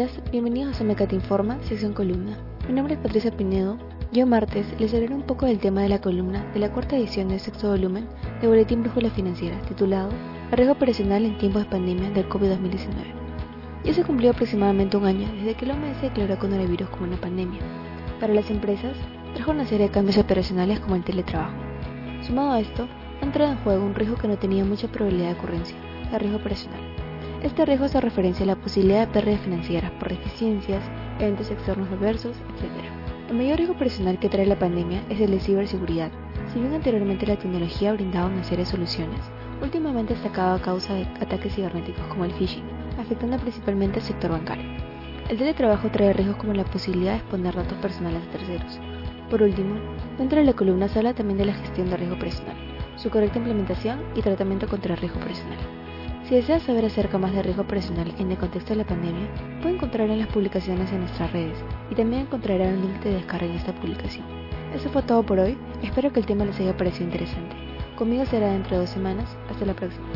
días, bienvenidos a Somecate Informa, sección columna. Mi nombre es Patricia Pinedo. Yo martes les hablaré un poco del tema de la columna de la cuarta edición del sexto volumen de Boletín Brújula Financiera, titulado Arriesgo operacional en tiempos de pandemia del COVID-2019. Ya se cumplió aproximadamente un año desde que la OMS declaró coronavirus como una pandemia. Para las empresas, trajo una serie de cambios operacionales como el teletrabajo. Sumado a esto, ha entrado en juego un riesgo que no tenía mucha probabilidad de ocurrencia, el riesgo operacional. Este riesgo hace referencia a la posibilidad de pérdidas financieras por deficiencias, eventos externos adversos, etc. El mayor riesgo operacional que trae la pandemia es el de ciberseguridad. Si bien anteriormente la tecnología brindaba una serie de soluciones, últimamente destacaba a causa de ataques cibernéticos como el phishing, afectando principalmente al sector bancario. El teletrabajo trae riesgos como la posibilidad de exponer datos personales a terceros. Por último, dentro de la columna se habla también de la gestión de riesgo operacional, su correcta implementación y tratamiento contra el riesgo operacional. Si deseas saber acerca más de riesgo operacional en el contexto de la pandemia, puede encontrarlo en las publicaciones en nuestras redes y también encontrará un link de descarga en esta publicación. Eso fue todo por hoy, espero que el tema les haya parecido interesante. Conmigo será dentro de dos semanas, hasta la próxima.